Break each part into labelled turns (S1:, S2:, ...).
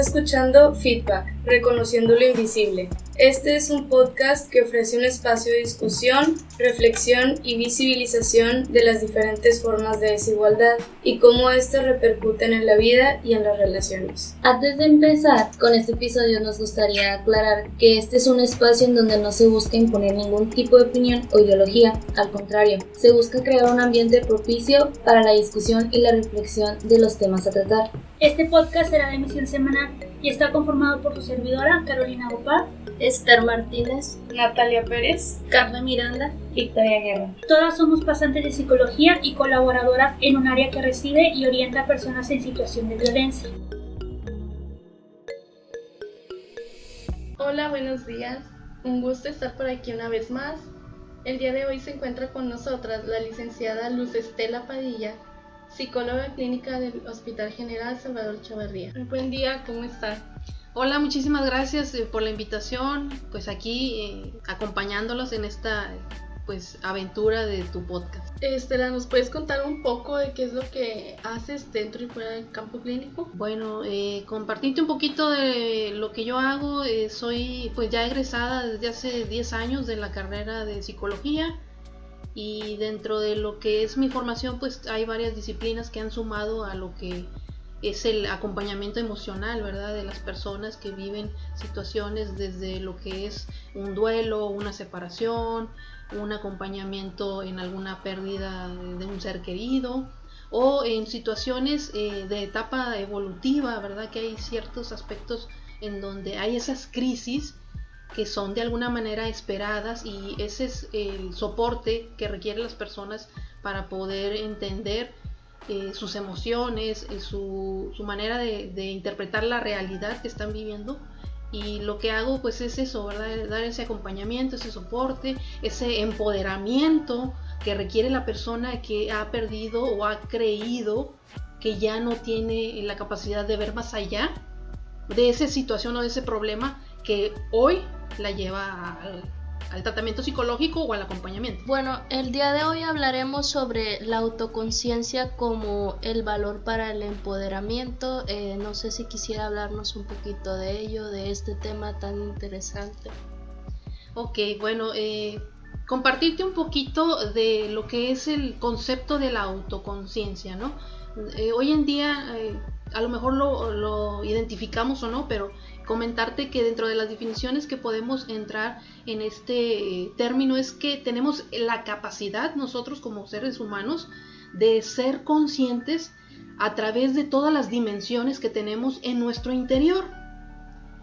S1: escuchando Feedback, reconociendo lo invisible. Este es un podcast que ofrece un espacio de discusión, reflexión y visibilización de las diferentes formas de desigualdad y cómo éstas repercuten en la vida y en las relaciones.
S2: Antes de empezar con este episodio nos gustaría aclarar que este es un espacio en donde no se busca imponer ningún tipo de opinión o ideología, al contrario, se busca crear un ambiente propicio para la discusión y la reflexión de los temas a tratar.
S3: Este podcast será de emisión semanal y está conformado por su servidora, Carolina Gopar,
S4: Esther Martínez,
S1: Natalia Pérez,
S4: Carmen Miranda,
S2: Victoria Guerra.
S3: Todas somos pasantes de psicología y colaboradoras en un área que recibe y orienta a personas en situación de violencia.
S5: Hola, buenos días. Un gusto estar por aquí una vez más. El día de hoy se encuentra con nosotras la licenciada Luz Estela Padilla, psicóloga clínica del Hospital General Salvador Chavarría. Buen día, ¿cómo está?
S6: Hola, muchísimas gracias eh, por la invitación, pues aquí eh, acompañándolos en esta pues aventura de tu podcast.
S5: Estela, ¿nos puedes contar un poco de qué es lo que haces dentro y fuera del campo clínico?
S6: Bueno, eh, compartirte un poquito de lo que yo hago. soy pues ya egresada desde hace 10 años de la carrera de psicología y dentro de lo que es mi formación pues hay varias disciplinas que han sumado a lo que es el acompañamiento emocional, ¿verdad? De las personas que viven situaciones desde lo que es un duelo, una separación, un acompañamiento en alguna pérdida de un ser querido o en situaciones eh, de etapa evolutiva, ¿verdad? Que hay ciertos aspectos en donde hay esas crisis que son de alguna manera esperadas y ese es el soporte que requieren las personas para poder entender eh, sus emociones, eh, su, manera de, interpretar la realidad que están viviendo. Y lo que hago pues es eso. Dar ese acompañamiento, ese soporte, ese empoderamiento que requiere la persona que ha perdido o ha creído que ya no tiene la capacidad de ver más allá de esa situación o de ese problema que hoy la lleva al, tratamiento psicológico o al acompañamiento.
S4: Bueno, el día de hoy hablaremos sobre la autoconciencia como el valor para el empoderamiento. Eh, no sé si quisiera hablarnos un poquito de ello, de este tema tan interesante.
S6: Ok, bueno, eh, compartirte un poquito de lo que es el concepto de la autoconciencia, ¿no? Eh, hoy en día, a lo mejor lo, lo identificamos o no, pero comentarte que dentro de las definiciones que podemos entrar en este término es que tenemos la capacidad nosotros como seres humanos de ser conscientes a través de todas las dimensiones que tenemos en nuestro interior.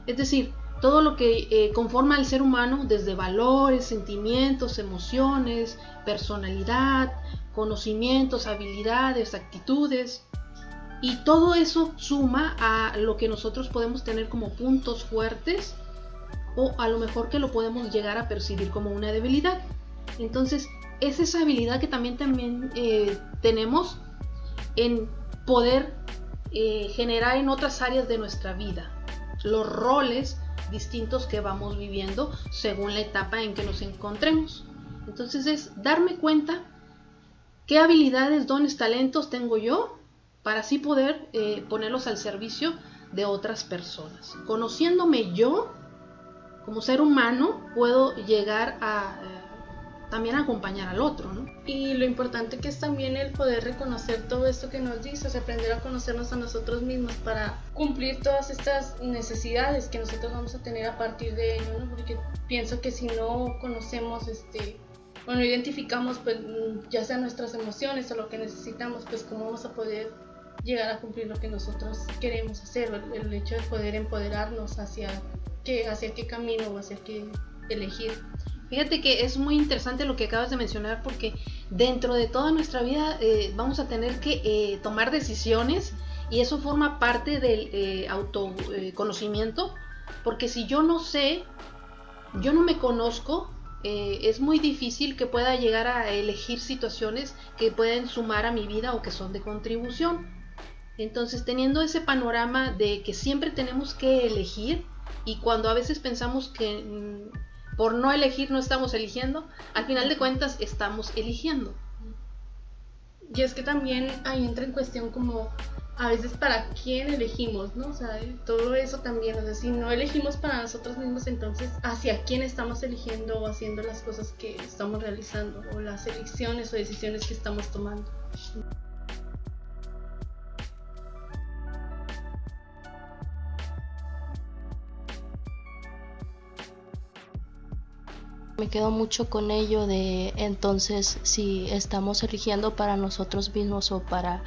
S6: Es decir, todo lo que eh, conforma al ser humano, desde valores, sentimientos, emociones, personalidad, conocimientos, habilidades, actitudes, y todo eso suma a lo que nosotros podemos tener como puntos fuertes o a lo mejor que lo podemos llegar a percibir como una debilidad. Entonces, es esa habilidad que también, también eh, tenemos en poder eh, generar en otras áreas de nuestra vida los roles distintos que vamos viviendo según la etapa en que nos encontremos. Entonces es darme cuenta qué habilidades, dones, talentos tengo yo para así poder eh, ponerlos al servicio de otras personas. Conociéndome yo como ser humano, puedo llegar a eh, también acompañar al otro, ¿no?
S5: Y lo importante que es también el poder reconocer todo esto que nos dices, aprender a conocernos a nosotros mismos para cumplir todas estas necesidades que nosotros vamos a tener a partir de ello, ¿no? Porque pienso que si no conocemos este bueno, identificamos pues ya sea nuestras emociones o lo que necesitamos, pues cómo vamos a poder llegar a cumplir lo que nosotros queremos hacer, el, hecho de poder empoderarnos hacia qué, hacia qué camino o hacia qué elegir.
S6: Fíjate que es muy interesante lo que acabas de mencionar porque dentro de toda nuestra vida eh, vamos a tener que eh, tomar decisiones y eso forma parte del eh, autoconocimiento porque si yo no sé, yo no me conozco, es muy difícil que pueda llegar a elegir situaciones que pueden sumar a mi vida o que son de contribución. Entonces, teniendo ese panorama de que siempre tenemos que elegir y cuando a veces pensamos que mm, por no elegir no estamos eligiendo, al final de cuentas estamos eligiendo.
S5: Y es que también ahí entra en cuestión como a veces para quién elegimos, ¿no? O sea, todo eso también, o sea, si no elegimos para nosotros mismos, entonces hacia quién estamos eligiendo o haciendo las cosas que estamos realizando o las elecciones o decisiones que estamos tomando.
S4: Me quedo mucho con ello de entonces si estamos eligiendo para nosotros mismos o para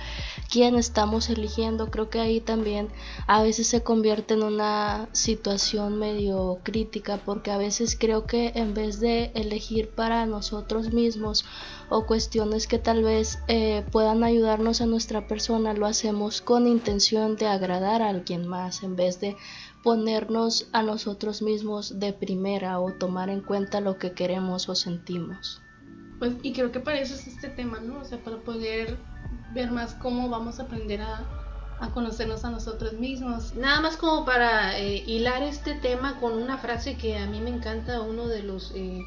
S4: quién estamos eligiendo, creo que ahí también a veces se convierte en una situación medio crítica porque a veces creo que en vez de elegir para nosotros mismos o cuestiones que tal vez eh, puedan ayudarnos a nuestra persona, lo hacemos con intención de agradar a alguien más en vez de ponernos a nosotros mismos de primera o tomar en cuenta lo que queremos o sentimos.
S5: Pues, y creo que para eso es este tema, ¿no? O sea, para poder ver más cómo vamos a aprender a, conocernos a nosotros mismos.
S6: Nada más como para eh, hilar este tema con una frase que a mí me encanta, uno de los eh,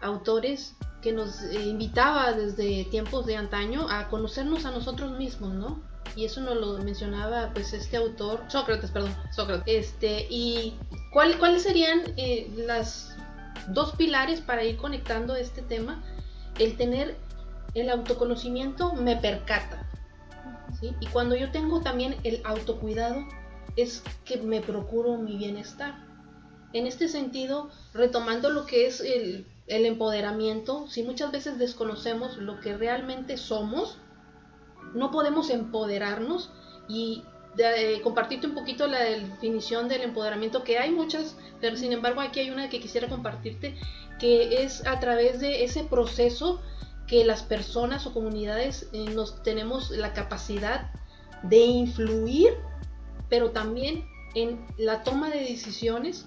S6: autores que nos eh, invitaba desde tiempos de antaño a conocernos a nosotros mismos, ¿no? Y eso nos lo mencionaba pues este autor, Sócrates, perdón, Sócrates. Este, y ¿cuál, cuáles serían eh, las dos pilares para ir conectando este tema? El tener el autoconocimiento me percata. ¿sí? Y cuando yo tengo también el autocuidado, es que me procuro mi bienestar. En este sentido, retomando lo que es el, el empoderamiento, si muchas veces desconocemos lo que realmente somos, no podemos empoderarnos y eh, compartirte un poquito la definición del empoderamiento, que hay muchas, pero sin embargo aquí hay una que quisiera compartirte, que es a través de ese proceso que las personas o comunidades eh, nos tenemos la capacidad de influir, pero también en la toma de decisiones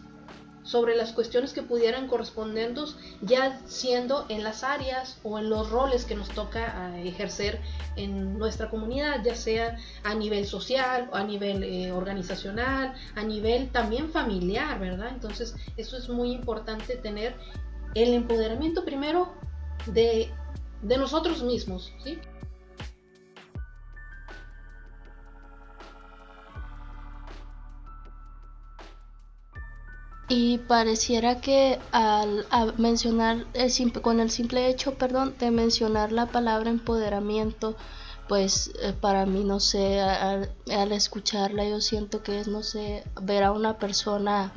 S6: sobre las cuestiones que pudieran correspondernos ya siendo en las áreas o en los roles que nos toca ah, ejercer en nuestra comunidad, ya sea a nivel social, a nivel eh, organizacional, a nivel también familiar, ¿verdad? Entonces eso es muy importante tener el empoderamiento primero de, de nosotros mismos, ¿sí?
S4: Y pareciera que al mencionar, con el simple hecho, perdón, de mencionar la palabra empoderamiento, pues eh, para mí, no sé, al, escucharla yo siento que es, no sé, ver a una persona,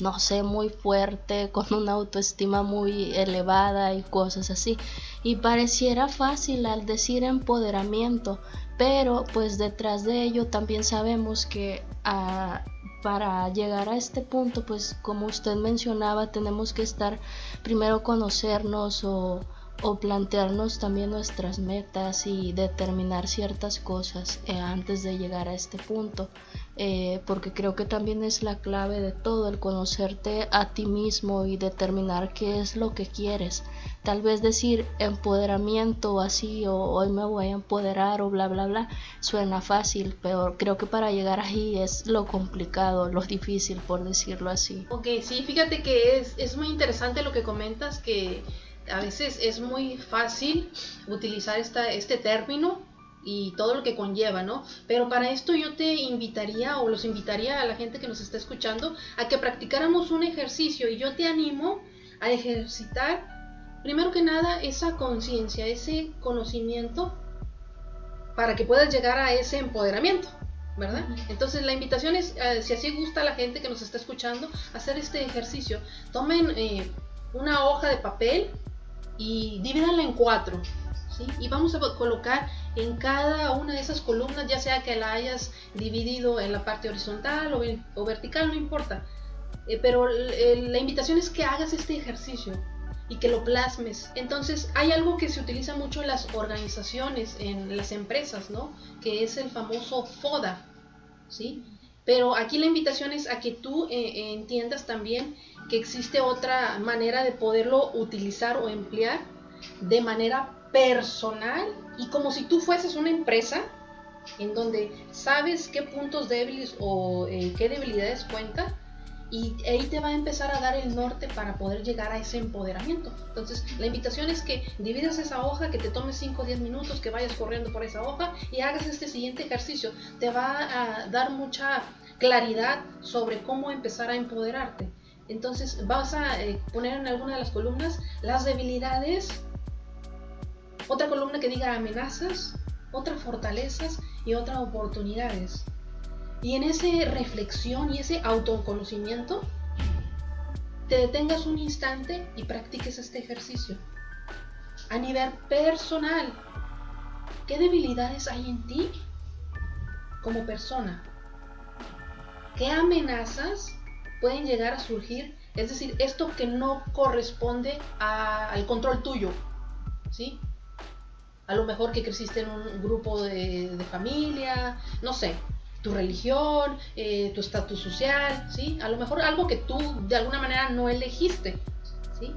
S4: no sé, muy fuerte, con una autoestima muy elevada y cosas así. Y pareciera fácil al decir empoderamiento, pero pues detrás de ello también sabemos que... a para llegar a este punto, pues como usted mencionaba, tenemos que estar primero conocernos o, o plantearnos también nuestras metas y determinar ciertas cosas eh, antes de llegar a este punto. Eh, porque creo que también es la clave de todo, el conocerte a ti mismo y determinar qué es lo que quieres. Tal vez decir empoderamiento así, o hoy me voy a empoderar o bla, bla, bla, suena fácil, pero creo que para llegar ahí es lo complicado, lo difícil, por decirlo así.
S6: Ok, sí, fíjate que es, es muy interesante lo que comentas, que a veces es muy fácil utilizar esta, este término y todo lo que conlleva, ¿no? Pero para esto yo te invitaría o los invitaría a la gente que nos está escuchando a que practicáramos un ejercicio y yo te animo a ejercitar primero que nada esa conciencia, ese conocimiento para que puedas llegar a ese empoderamiento. ¿verdad? Entonces la invitación es, eh, si así gusta a la gente que nos está escuchando, hacer este ejercicio. Tomen eh, una hoja de papel y divídanla en cuatro, ¿sí? Y vamos a colocar en cada una de esas columnas, ya sea que la hayas dividido en la parte horizontal o, vertical, no importa. Eh, pero la invitación es que hagas este ejercicio y que lo plasmes. Entonces hay algo que se utiliza mucho en las organizaciones, en las empresas, ¿no? Que es el famoso FODA, ¿sí? Pero aquí la invitación es a que tú eh, entiendas también que existe otra manera de poderlo utilizar o emplear de manera personal y como si tú fueses una empresa en donde sabes qué puntos débiles o eh, qué debilidades cuenta y ahí te va a empezar a dar el norte para poder llegar a ese empoderamiento. Entonces, la invitación es que dividas esa hoja, que te tomes 5 o 10 minutos, que vayas corriendo por esa hoja y hagas este siguiente ejercicio. Te va a dar mucha claridad sobre cómo empezar a empoderarte. Entonces, vas a eh, poner en alguna de las columnas las debilidades, otra columna que diga amenazas, otra fortalezas y otra oportunidades. Y en esa reflexión y ese autoconocimiento, te detengas un instante y practiques este ejercicio. A nivel personal, ¿qué debilidades hay en ti como persona? ¿Qué amenazas pueden llegar a surgir? Es decir, esto que no corresponde al control tuyo, ¿sí? A lo mejor que creciste en un grupo de familia, no sé, tu religión, eh, tu estatus social, ¿sí? A lo mejor algo que tú de alguna manera no elegiste, ¿sí?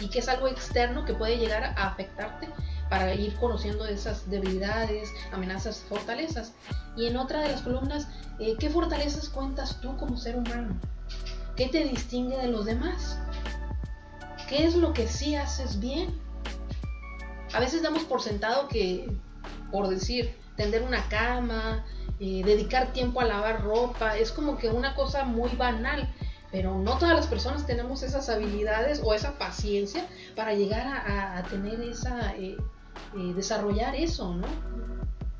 S6: Y que es algo externo que puede llegar a afectarte para ir conociendo esas debilidades, amenazas, fortalezas. Y en otra de las columnas, eh, ¿qué fortalezas cuentas tú como ser humano? ¿Qué te distingue de los demás? ¿Qué es lo que sí haces bien? A veces damos por sentado que, por decir, tender una cama, eh, dedicar tiempo a lavar ropa, es como que una cosa muy banal, pero no todas las personas tenemos esas habilidades o esa paciencia para llegar a, tener esa, eh, eh, desarrollar eso, ¿no?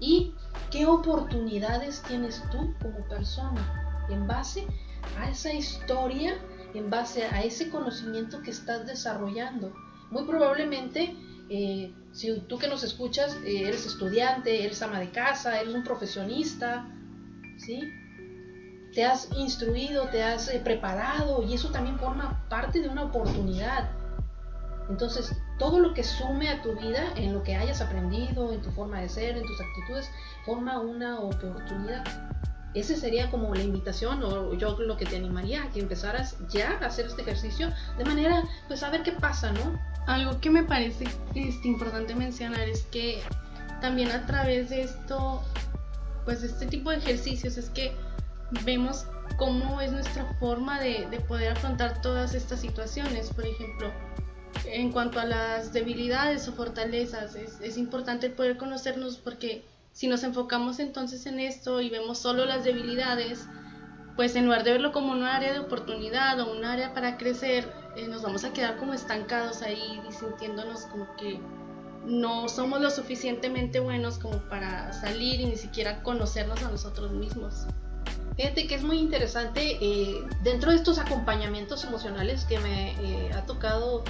S6: Y qué oportunidades tienes tú como persona en base a esa historia, en base a ese conocimiento que estás desarrollando. Muy probablemente eh, si tú que nos escuchas eh, eres estudiante, eres ama de casa, eres un profesionista, ¿sí? Te has instruido, te has eh, preparado y eso también forma parte de una oportunidad. Entonces, todo lo que sume a tu vida, en lo que hayas aprendido, en tu forma de ser, en tus actitudes, forma una oportunidad. Esa sería como la invitación o yo lo que te animaría a que empezaras ya a hacer este ejercicio de manera, pues a ver qué pasa, ¿no?
S5: Algo que me parece este, importante mencionar es que también a través de esto, pues este tipo de ejercicios es que vemos cómo es nuestra forma de, poder afrontar todas estas situaciones. Por ejemplo, en cuanto a las debilidades o fortalezas, es, es importante poder conocernos porque si nos enfocamos entonces en esto y vemos solo las debilidades, pues en lugar de verlo como un área de oportunidad o un área para crecer, eh, nos vamos a quedar como estancados ahí sintiéndonos como que no somos lo suficientemente buenos como para salir y ni siquiera conocernos a nosotros mismos.
S6: Fíjate que es muy interesante eh, dentro de estos acompañamientos emocionales que me eh, ha tocado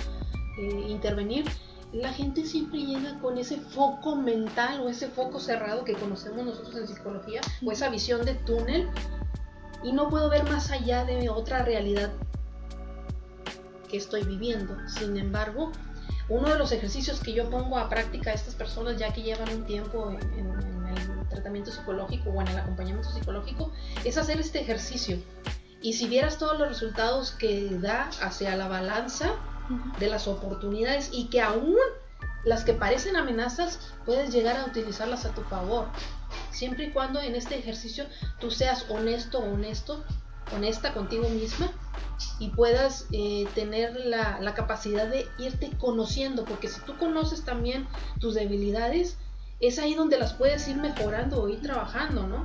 S6: intervenir, la gente siempre llega con ese foco mental o ese foco cerrado que conocemos nosotros en psicología o esa visión de túnel y no puedo ver más allá de otra realidad que estoy viviendo. Sin embargo, uno de los ejercicios que yo pongo a práctica a estas personas ya que llevan un tiempo en, el tratamiento psicológico o en el acompañamiento psicológico es hacer este ejercicio. Y si vieras todos los resultados que da hacia la balanza de las oportunidades y que aún las que parecen amenazas puedes llegar a utilizarlas a tu favor siempre y cuando en este ejercicio tú seas honesto honesto, honesta contigo misma y puedas eh, tener la, la capacidad de irte conociendo, porque si tú conoces también tus debilidades, es ahí donde las puedes ir mejorando o ir trabajando, ¿no?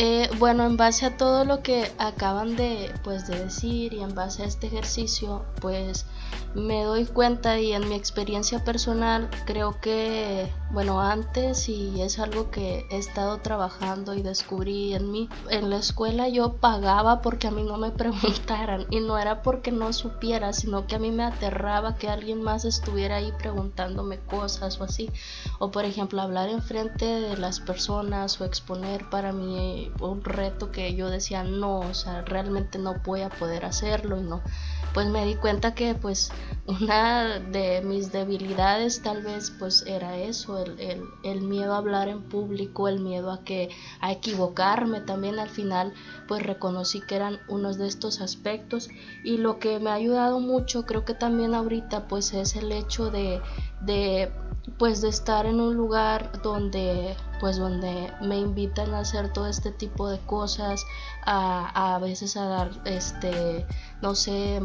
S4: Eh, bueno, en base a todo lo que acaban de, pues, de decir y en base a este ejercicio, pues me doy cuenta y en mi experiencia personal creo que, bueno, antes y es algo que he estado trabajando y descubrí en mí, en la escuela yo pagaba porque a mí no me preguntaran y no era porque no supiera, sino que a mí me aterraba que alguien más estuviera ahí preguntándome cosas o así, o por ejemplo hablar enfrente de las personas o exponer para mí un reto que yo decía no, o sea, realmente no voy a poder hacerlo y no. Pues me di cuenta que pues una de mis debilidades tal vez pues era eso, el, miedo a hablar en público, el miedo a que a equivocarme. También al final pues reconocí que eran unos de estos aspectos. Y lo que me ha ayudado mucho creo que también ahorita pues es el hecho de, de pues de estar en un lugar donde pues donde me invitan a hacer todo este tipo de cosas a, a veces a dar este no sé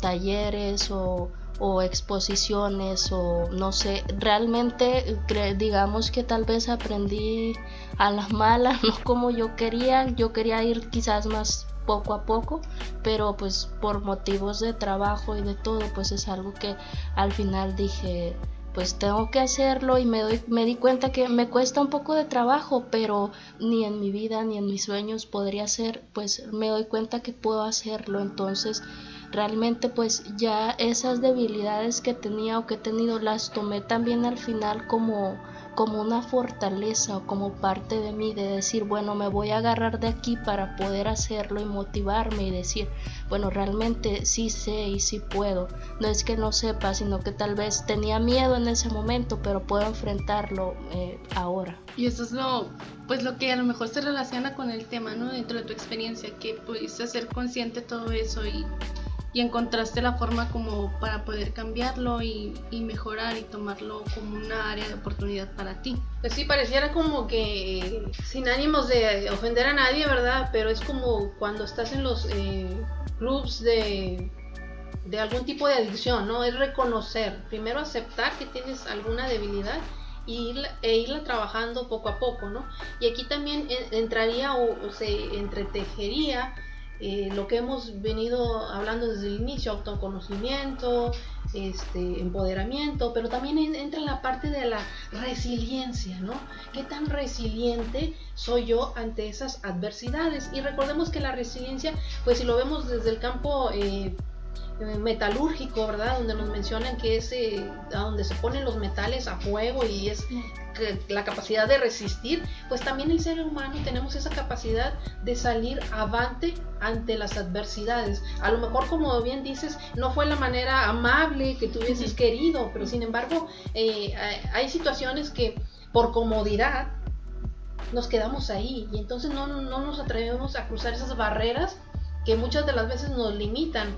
S4: talleres o, o exposiciones o no sé. Realmente digamos que tal vez aprendí a las malas no como yo quería. Yo quería ir quizás más poco a poco, pero pues por motivos de trabajo y de todo, pues es algo que al final dije, pues tengo que hacerlo y me doy me di cuenta que me cuesta un poco de trabajo, pero ni en mi vida ni en mis sueños podría ser, pues me doy cuenta que puedo hacerlo, entonces realmente pues ya esas debilidades que tenía o que he tenido las tomé también al final como como una fortaleza o como parte de mí de decir, bueno, me voy a agarrar de aquí para poder hacerlo y motivarme y decir, bueno, realmente sí sé y sí puedo. No es que no sepa, sino que tal vez tenía miedo en ese momento, pero puedo enfrentarlo eh, ahora.
S5: Y eso es lo, pues lo que a lo mejor se relaciona con el tema, ¿no? Dentro de tu experiencia, que pudiste ser consciente de todo eso y y encontraste la forma como para poder cambiarlo y, mejorar y tomarlo como una área de oportunidad para ti.
S6: Pues sí, pareciera como que sin ánimos de ofender a nadie, ¿verdad? Pero es como cuando estás en los eh, clubs de, de algún tipo de adicción, ¿no? Es reconocer, primero aceptar que tienes alguna debilidad e irla trabajando poco a poco, ¿no? Y aquí también entraría o se entretejería eh, lo que hemos venido hablando desde el inicio, autoconocimiento, este, empoderamiento, pero también entra en la parte de la resiliencia, ¿no? ¿Qué tan resiliente soy yo ante esas adversidades? Y recordemos que la resiliencia, pues si lo vemos desde el campo eh, metalúrgico, ¿verdad? Donde nos mencionan que es eh, donde se ponen los metales a fuego y es la capacidad de resistir, pues también el ser humano tenemos esa capacidad de salir avante ante las adversidades. A lo mejor, como bien dices, no fue la manera amable que tú hubieses querido, pero sin embargo, eh, hay situaciones que por comodidad nos quedamos ahí y entonces no, no nos atrevemos a cruzar esas barreras que muchas de las veces nos limitan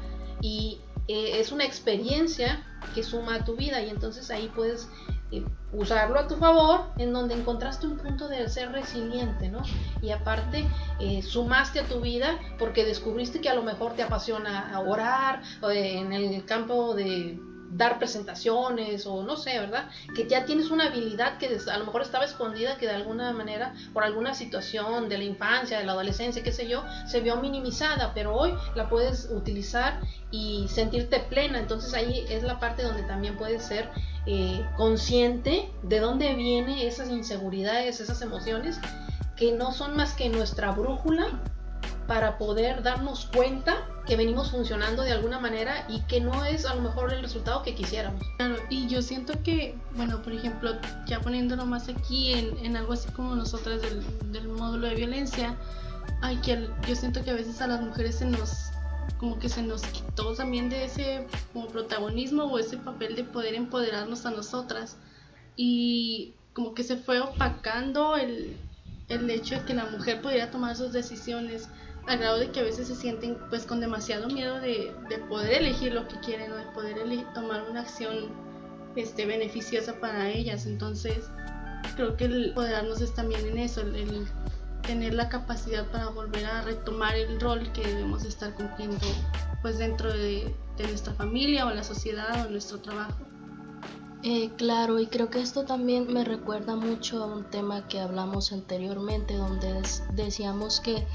S6: y eh, es una experiencia que suma a tu vida y entonces ahí puedes eh, usarlo a tu favor en donde encontraste un punto de ser resiliente, ¿no? Y aparte eh, sumaste a tu vida porque descubriste que a lo mejor te apasiona orar en el campo de dar presentaciones o no sé, ¿verdad? Que ya tienes una habilidad que a lo mejor estaba escondida, que de alguna manera, por alguna situación de la infancia, de la adolescencia, qué sé yo, se vio minimizada, pero hoy la puedes utilizar y sentirte plena. Entonces ahí es la parte donde también puedes ser eh, consciente de dónde vienen esas inseguridades, esas emociones, que no son más que nuestra brújula para poder darnos cuenta que venimos funcionando de alguna manera y que no es a lo mejor el resultado que quisiéramos.
S5: Claro, y yo siento que, bueno, por ejemplo, ya poniéndolo más aquí en, algo así como nosotras del, módulo de violencia, hay que yo siento que a veces a las mujeres se nos como que se nos quitó también de ese como protagonismo o ese papel de poder empoderarnos a nosotras y como que se fue opacando el, el hecho de que la mujer pudiera tomar sus decisiones al grado de que a veces se sienten pues con demasiado miedo de, poder elegir lo que quieren o de poder tomar una acción este, beneficiosa para ellas. Entonces creo que el poderarnos es también en eso, el, tener la capacidad para volver a retomar el rol que debemos estar cumpliendo pues dentro de, de nuestra familia o la sociedad o nuestro trabajo.
S4: Eh, claro, y creo que esto también me recuerda mucho a un tema que hablamos anteriormente, donde decíamos que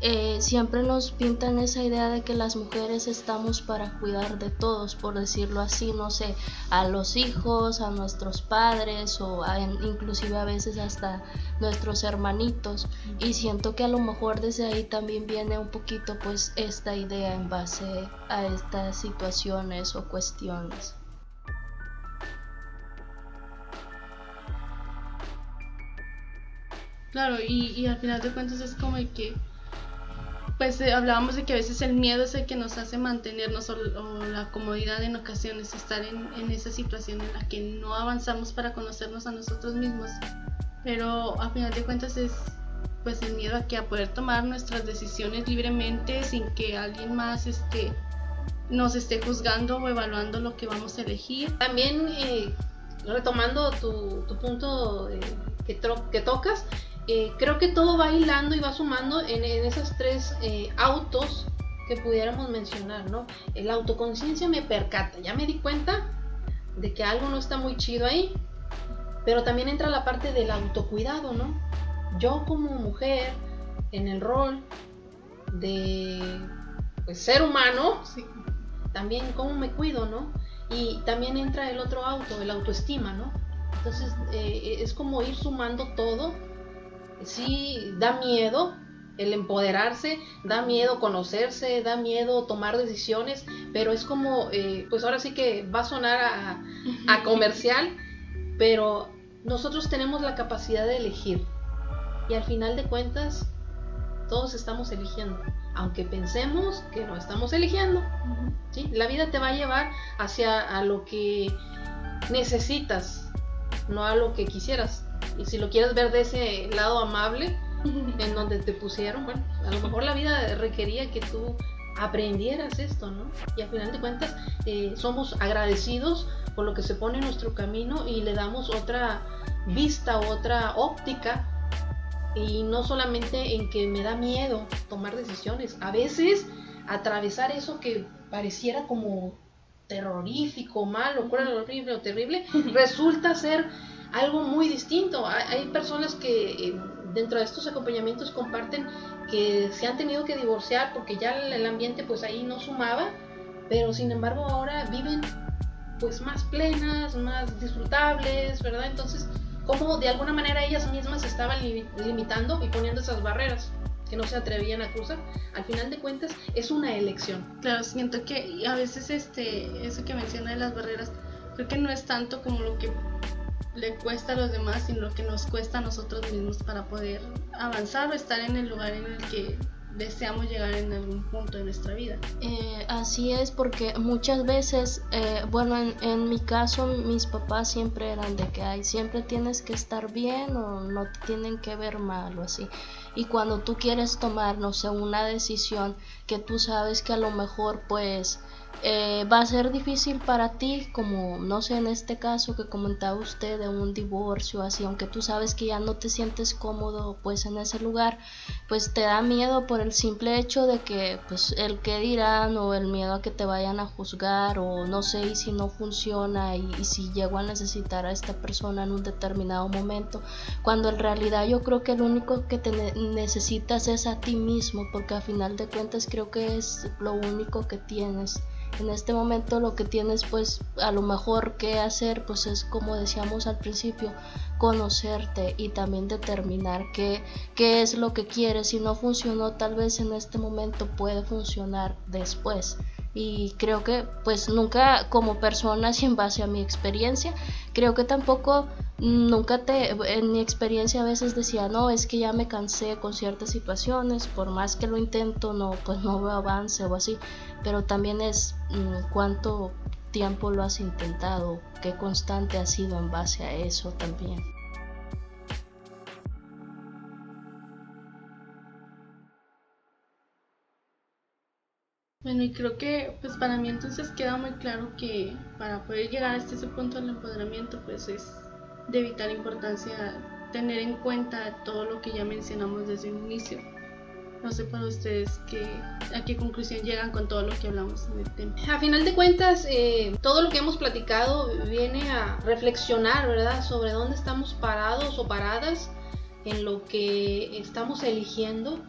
S4: eh, siempre nos pintan esa idea de que las mujeres estamos para cuidar de todos, por decirlo así, no sé, a los hijos, a nuestros padres o inclusive a veces hasta nuestros hermanitos. Y siento que a lo mejor desde ahí también viene un poquito pues esta idea en base a estas situaciones o cuestiones.
S5: Claro, y, al final de cuentas es como que, pues eh, hablábamos de que a veces el miedo es el que nos hace mantenernos o, la comodidad en ocasiones, estar en, en, esa situación en la que no avanzamos para conocernos a nosotros mismos. Pero al final de cuentas es pues el miedo a que a poder tomar nuestras decisiones libremente sin que alguien más este, nos esté juzgando o evaluando lo que vamos a elegir.
S6: También eh, retomando tu, punto que, que, tocas, eh, creo que todo va hilando y va sumando en, esas tres eh, autos que pudiéramos mencionar, ¿no? La autoconciencia me percata, ya me di cuenta de que algo no está muy chido ahí, pero también entra la parte del autocuidado, ¿no? Yo como mujer, en el rol de pues, ser humano, también cómo me cuido, ¿no? Y también entra el otro auto, el autoestima, ¿no? Entonces eh, es como ir sumando todo. Sí, da miedo el empoderarse, da miedo conocerse, da miedo tomar decisiones, pero es como, eh, pues ahora sí que va a sonar a, a comercial, pero nosotros tenemos la capacidad de elegir. Y al final de cuentas, todos estamos eligiendo aunque pensemos que no estamos eligiendo. ¿sí? La vida te va a llevar hacia a lo que necesitas, no a lo que quisieras. Y si lo quieres ver de ese lado amable, en donde te pusieron, bueno, a lo mejor la vida requería que tú aprendieras esto, ¿no? Y al final de cuentas eh, somos agradecidos por lo que se pone en nuestro camino y le damos otra vista, otra óptica y no solamente en que me da miedo tomar decisiones, a veces atravesar eso que pareciera como terrorífico, malo, cruel, horrible o terrible, resulta ser algo muy distinto. Hay, personas que eh, dentro de estos acompañamientos comparten que se han tenido que divorciar porque ya el ambiente pues ahí no sumaba, pero sin embargo ahora viven pues más plenas, más disfrutables, ¿verdad? Entonces cómo de alguna manera ellas mismas estaban limitando y poniendo esas barreras que no se atrevían a cruzar. Al final de cuentas es una elección.
S5: Claro, siento que a veces este eso que menciona de las barreras creo que no es tanto como lo que le cuesta a los demás, sino que nos cuesta a nosotros mismos para poder avanzar o estar en el lugar en el que deseamos llegar en algún punto de nuestra vida.
S4: Eh, así es, porque muchas veces, eh, bueno, en, en, mi caso, mis papás siempre eran de que, ay, siempre tienes que estar bien o no te tienen que ver mal o así. Y cuando tú quieres tomar, no sé, una decisión que tú sabes que a lo mejor, pues, eh, va a ser difícil para ti, como no sé, en este caso que comentaba usted de un divorcio, así, aunque tú sabes que ya no te sientes cómodo pues en ese lugar, pues te da miedo por el simple hecho de que pues el que dirán o el miedo a que te vayan a juzgar o no sé, y si no funciona y, si llego a necesitar a esta persona en un determinado momento, cuando en realidad yo creo que el único que te necesitas es a ti mismo, porque a final de cuentas creo que es lo único que tienes en este momento lo que tienes pues a lo mejor que hacer pues es como decíamos al principio conocerte y también determinar qué, qué es lo que quieres. Si no funcionó tal vez en este momento puede funcionar después y creo que pues nunca como persona y en base a mi experiencia creo que tampoco nunca te en mi experiencia a veces decía no es que ya me cansé con ciertas situaciones por más que lo intento no pues no veo avance o así pero también es mm, cuánto tiempo lo has intentado qué constante has sido en base a eso también
S5: Bueno, y creo que pues para mí entonces queda muy claro que para poder llegar a este punto del empoderamiento pues es de vital importancia tener en cuenta todo lo que ya mencionamos desde un inicio. No sé para ustedes qué, a qué conclusión llegan con todo lo que hablamos en el tema.
S6: A final de cuentas, eh, todo lo que hemos platicado viene a reflexionar, ¿verdad? Sobre dónde estamos parados o paradas en lo que estamos eligiendo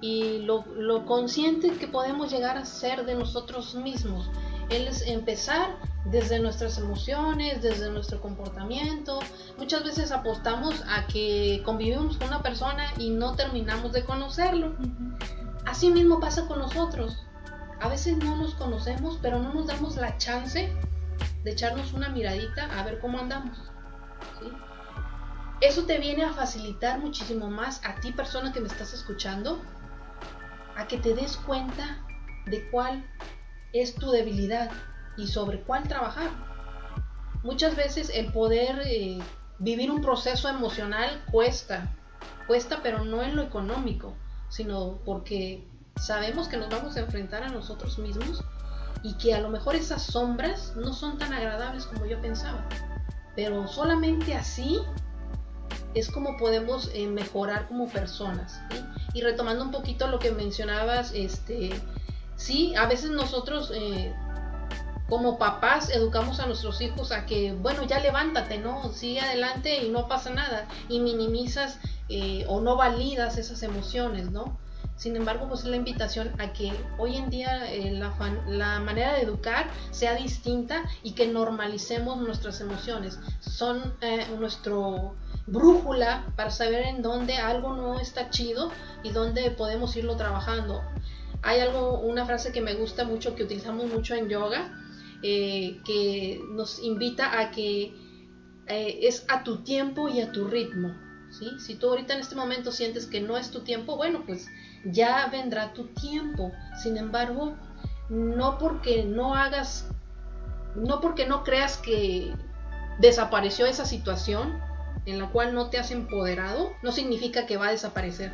S6: y lo, lo consciente que podemos llegar a ser de nosotros mismos. Él es empezar desde nuestras emociones, desde nuestro comportamiento. Muchas veces apostamos a que convivimos con una persona y no terminamos de conocerlo. Así mismo pasa con nosotros. A veces no nos conocemos, pero no nos damos la chance de echarnos una miradita a ver cómo andamos. Eso te viene a facilitar muchísimo más a ti persona que me estás escuchando a que te des cuenta de cuál es tu debilidad y sobre cuál trabajar. Muchas veces el poder eh, vivir un proceso emocional cuesta, cuesta pero no en lo económico, sino porque sabemos que nos vamos a enfrentar a nosotros mismos y que a lo mejor esas sombras no son tan agradables como yo pensaba. pero solamente así es como podemos eh, mejorar como personas. Y retomando un poquito lo que mencionabas, este, sí, a veces nosotros eh, como papás educamos a nuestros hijos a que, bueno, ya levántate, ¿no? Sigue adelante y no pasa nada. Y minimizas eh, o no validas esas emociones, ¿no? Sin embargo, pues es la invitación a que hoy en día eh, la, la, manera de educar sea distinta y que normalicemos nuestras emociones. Son eh, nuestro brújula para saber en dónde algo no está chido y dónde podemos irlo trabajando. Hay algo, una frase que me gusta mucho, que utilizamos mucho en yoga, eh, que nos invita a que es a tu tiempo y a tu ritmo. ¿sí? Si tú ahorita en este momento sientes que no es tu tiempo, bueno, pues ya vendrá tu tiempo. Sin embargo, no porque no hagas, no porque no creas que desapareció esa situación en la cual no te has empoderado, no significa que va a desaparecer.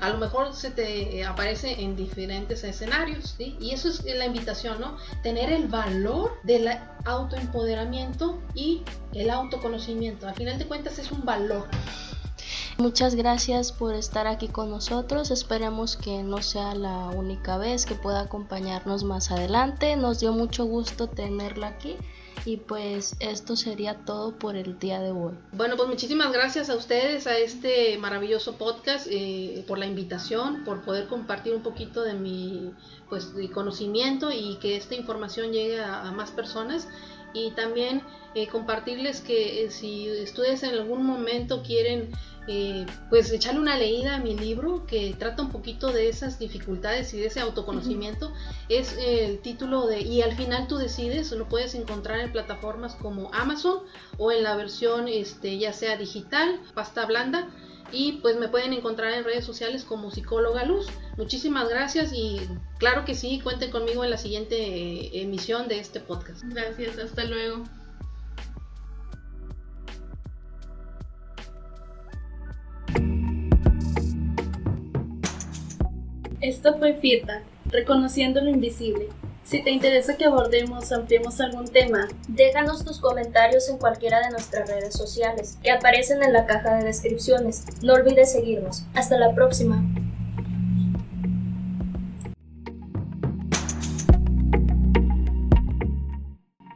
S6: A lo mejor se te aparece en diferentes escenarios, Y eso es la invitación, ¿no? Tener el valor del autoempoderamiento y el autoconocimiento. Al final de cuentas es un valor.
S4: Muchas gracias por estar aquí con nosotros. Esperemos que no sea la única vez que pueda acompañarnos más adelante. Nos dio mucho gusto tenerla aquí. Y pues esto sería todo por el día de hoy.
S6: Bueno, pues muchísimas gracias a ustedes, a este maravilloso podcast, eh, por la invitación, por poder compartir un poquito de mi pues, conocimiento y que esta información llegue a más personas y también eh, compartirles que eh, si ustedes en algún momento quieren eh, pues echarle una leída a mi libro que trata un poquito de esas dificultades y de ese autoconocimiento es el título de y al final tú decides lo puedes encontrar en plataformas como Amazon o en la versión este ya sea digital pasta blanda y pues me pueden encontrar en redes sociales como psicóloga luz. Muchísimas gracias y claro que sí cuenten conmigo en la siguiente emisión de este podcast.
S5: Gracias hasta luego.
S1: Esto fue FIRTA, Reconociendo lo Invisible. Si te interesa que abordemos o ampliemos algún tema,
S2: déjanos tus comentarios en cualquiera de nuestras redes sociales que aparecen en la caja de descripciones. No olvides seguirnos. Hasta la próxima.